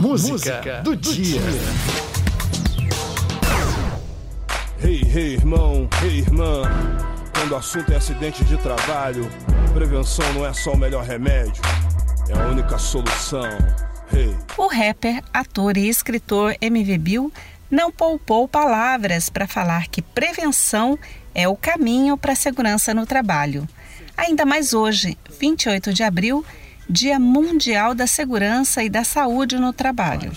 Música do dia. Hey, hey, irmão, hey, irmã. Quando o assunto é acidente de trabalho, prevenção não é só o melhor remédio, é a única solução. Hey. O rapper, ator e escritor MV Bill não poupou palavras para falar que prevenção é o caminho para a segurança no trabalho. Ainda mais hoje, 28 de abril, Dia Mundial da Segurança e da Saúde no Trabalho.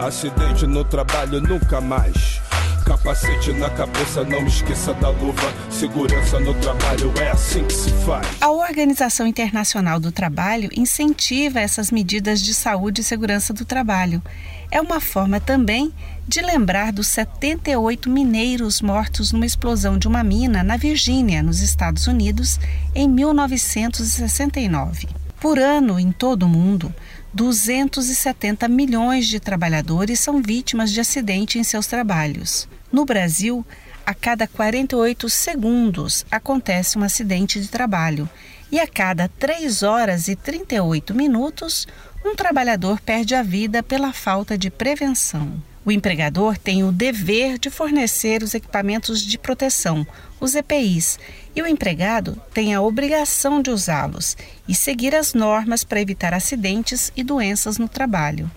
Acidente no trabalho nunca mais. Capacete na cabeça, não esqueça da luva. Segurança no trabalho é assim que se faz. A Organização Internacional do Trabalho incentiva essas medidas de saúde e segurança do trabalho. É uma forma também de lembrar dos 78 mineiros mortos numa explosão de uma mina na Virgínia, nos Estados Unidos, em 1969. Por ano, em todo o mundo, 270 milhões de trabalhadores são vítimas de acidente em seus trabalhos. No Brasil, a cada 48 segundos acontece um acidente de trabalho e a cada 3 horas e 38 minutos, um trabalhador perde a vida pela falta de prevenção. O empregador tem o dever de fornecer os equipamentos de proteção, os EPIs, e o empregado tem a obrigação de usá-los e seguir as normas para evitar acidentes e doenças no trabalho.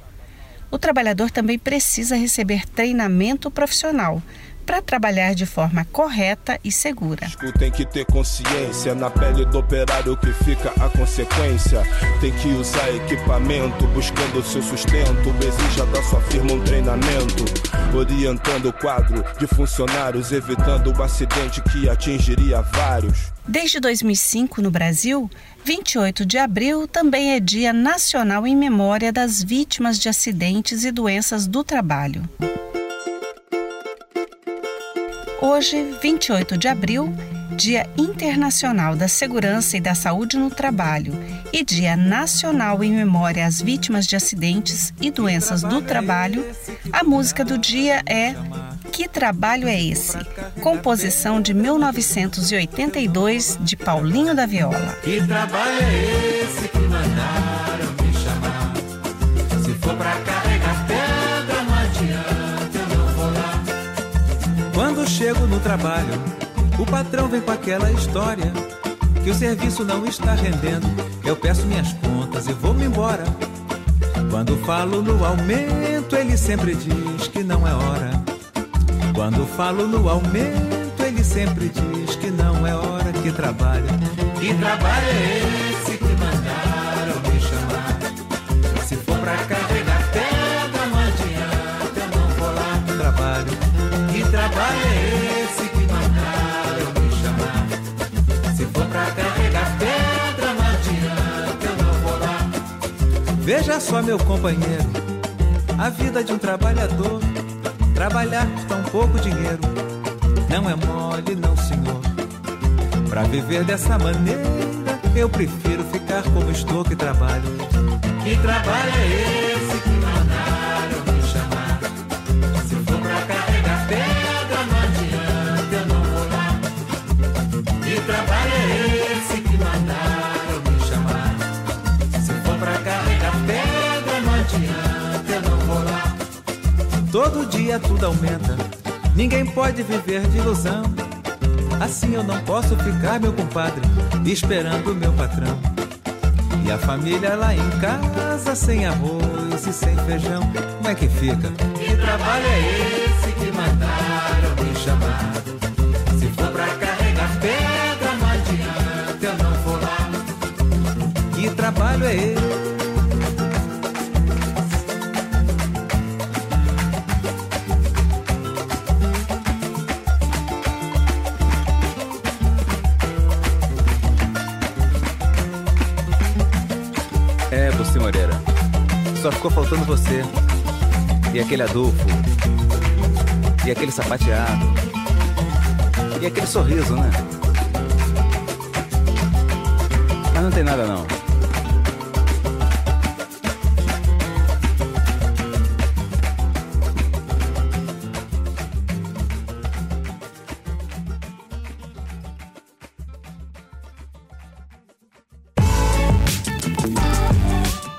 O trabalhador também precisa receber treinamento profissional para trabalhar de forma correta e segura. Tem que ter consciência na pele do operário que fica a consequência. Tem que usar equipamento buscando seu sustento. Exija da sua firma um treinamento, orientando o quadro de funcionários, evitando o acidente que atingiria vários. Desde 2005, no Brasil, 28 de abril também é Dia Nacional em Memória das Vítimas de Acidentes e Doenças do Trabalho. Hoje, 28 de abril, Dia Internacional da Segurança e da Saúde no Trabalho e Dia Nacional em Memória às Vítimas de Acidentes e Doenças do Trabalho, a música do dia é Que Trabalho é Esse? Composição de 1982 de Paulinho da Viola. Que trabalho é esse que chego no trabalho, o patrão vem com aquela história que o serviço não está rendendo. Eu peço minhas contas e vou-me embora. Quando falo no aumento, ele sempre diz que não é hora. Quando falo no aumento, ele sempre diz que não é hora que trabalho. Que trabalho é esse veja só, meu companheiro, a vida de um trabalhador. Trabalhar custa um pouco dinheiro, não é mole, não, senhor. Pra viver dessa maneira, eu prefiro ficar como estou que trabalho. Que trabalho é esse que mandaram me chamar? Se for pra carregar pedra, não adianta, eu não vou lá. Que trabalho é esse Todo dia tudo aumenta, ninguém pode viver de ilusão. Assim eu não posso ficar, meu compadre, esperando o meu patrão. E a família lá em casa, sem arroz e sem feijão, como é que fica? Que trabalho é esse que mandaram me chamar? É, você Moreira. Só ficou faltando você. E aquele Adolfo. E aquele sapateado. E aquele sorriso, né? Mas não tem nada não.